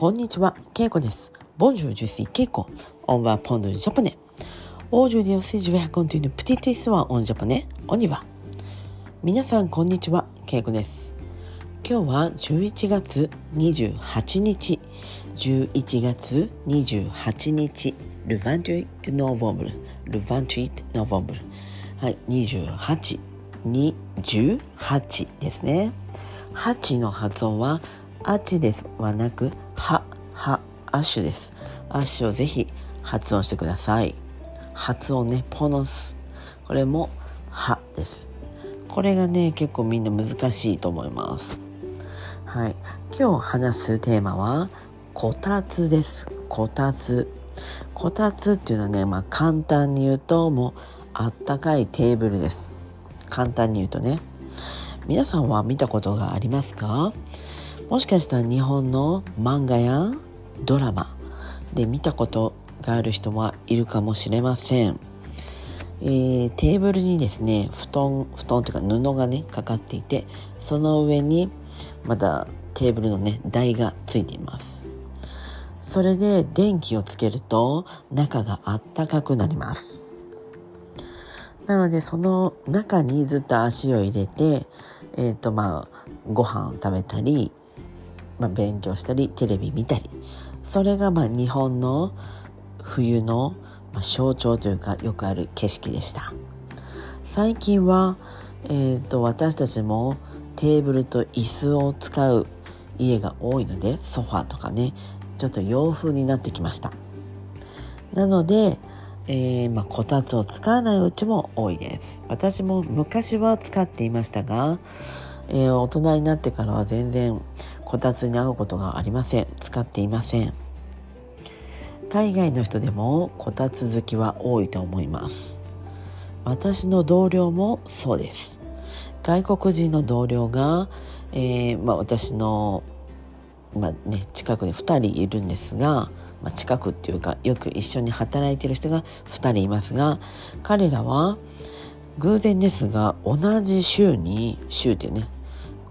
こんにちは、ケイコです。 Bonjour, je suis. On apprend japonais. Aujourd'hui, je continue petite histoire en japonais. On y va.みなさん、こんにちは、ケイコです。今日は11月28日。11月28日。 Le vingt-huit novembre. Le vingt-huit novembre.はい、28。28ですね。8の発音は、あですはなく、ははアッシュです。アッシュをぜひ発音してください。発音ね、ポノス。これもはです。これがね、結構みんな難しいと思います。はい。今日話すテーマはこたつです。こたつ。こたつっていうのはね、まあ簡単に言うともうあったかいテーブルです。簡単に言うとね皆さんは見たことがありますか？もしかしたら日本の漫画やドラマで見たことがある人はいるかもしれません、えー、テーブルにですね布団布団というか布がねかかっていてその上にまだテーブルのね台がついています。それで電気をつけると中があったかくなります。なのでその中にずっと足を入れて、えーとまあ、ご飯を食べたり、まあ、勉強したりテレビ見たり。それがまあ日本の冬の、象徴というかよくある景色でした。最近は、えーと私たちもテーブルと椅子を使う家が多いのでソファーとかねちょっと洋風になってきました。なのでえー、まあ、こたつを使わないうちも多いです。私も昔は使っていましたが、えー、大人になってからは全然こたつに合うことがありません。使っていません。海外の人でもこたつ好きは多いと思います。私の同僚もそうです。外国人の同僚が、えー、まあ、私の、まあね、近くに2人いるんですがまあ、近くっていうかよく一緒に働いてる人が2人いますが彼らは偶然ですが同じ週に週ってね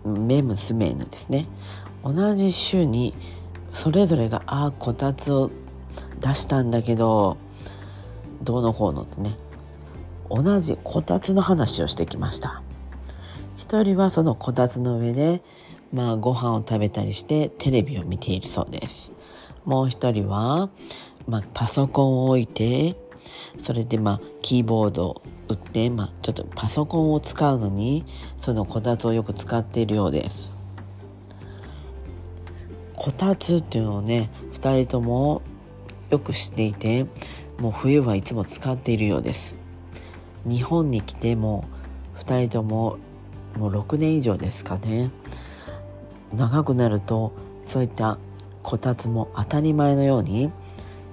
目娘のですね。同じ週にそれぞれがああこたつを出したんだけどどうのこうのってね。同じこたつの話をしてきました。一人はそのこたつの上でまあご飯を食べたりしてテレビを見ているそうです。もう一人は、まあ、パソコンを置いてそれでまあキーボード打って、まあ、ちょっとパソコンを使うのにそのこたつをよく使っているようです。こたつっていうのをね2人ともよく知っていてもう冬はいつも使っているようです。日本に来ても2人とももう6年以上ですかね。長くなるとそういったこたつも当たり前のように、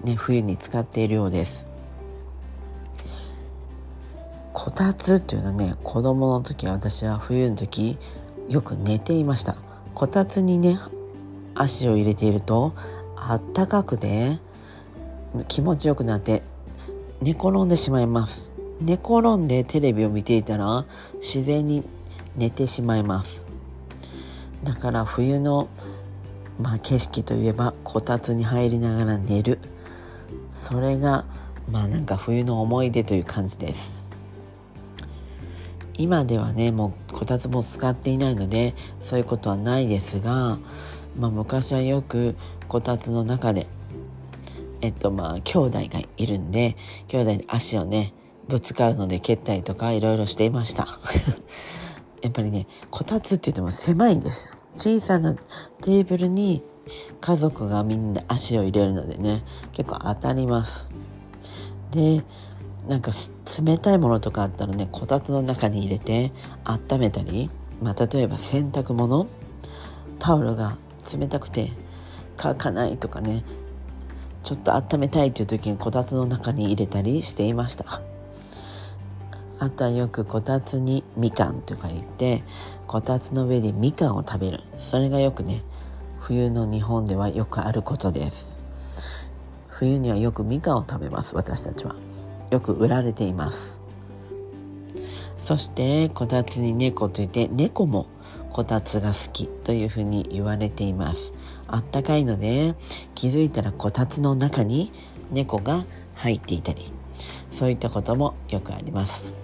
ね、冬に使っているようです。こたつっていうのはね子供の時私は冬の時よく寝ていました。こたつにね足を入れているとあったかくて気持ちよくなって寝転んでしまいます。寝転んでテレビを見ていたら自然に寝てしまいます。だから冬のまあ、景色といえばこたつに入りながら寝る。それがまあなんか冬の思い出という感じです。今ではねもうこたつも使っていないのでそういうことはないですが、まあ、昔はよくこたつの中でえっとまあ兄弟がいるんで兄弟に足をねぶつかるので蹴ったりとかいろいろしていました。やっぱりねこたつって言っても狭いんです小さなテーブルに家族がみんな足を入れるのでね結構当たります。でなんか冷たいものとかあったらねこたつの中に入れて温めたり、まあ、例えば洗濯物タオルが冷たくて乾かないとかねちょっと温めたいっていう時にこたつの中に入れたりしていました。あとはよくこたつにみかんとか言ってこたつの上でみかんを食べる。それがよくね冬の日本ではよくあることです。冬にはよくみかんを食べます私たちは。よく売られています。そしてこたつに猫といて猫もこたつが好きというふうに言われています。あったかいので気づいたらこたつの中に猫が入っていたりそういったこともよくあります。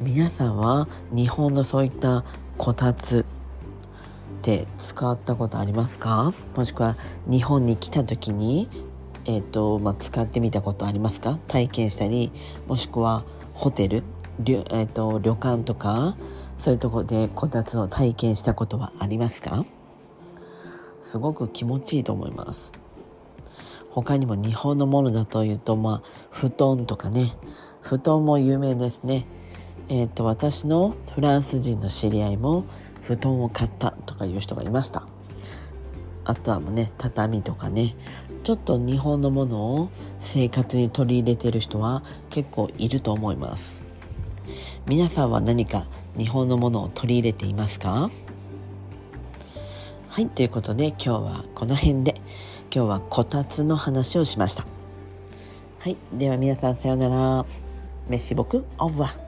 皆さんは日本のそういったこたつって使ったことありますか？もしくは日本に来た時にえーとまあ、使ってみたことありますか？体験したりもしくはホテル旅,、えーと、旅館とかそういうとこでこたつを体験したことはありますか？すごく気持ちいいと思います。他にも日本のものだというとまあ布団とかね。布団も有名ですね。えっ、ー、と私のフランス人の知り合いも布団を買ったとかいう人がいました。あとはもうね畳とかね。ちょっと日本のものを生活に取り入れてる人は結構いると思います。皆さんは何か日本のものを取り入れていますか？はいということで今日はこの辺で。今日はこたつの話をしました。はいでは皆さんさようなら。メッシ僕オーバー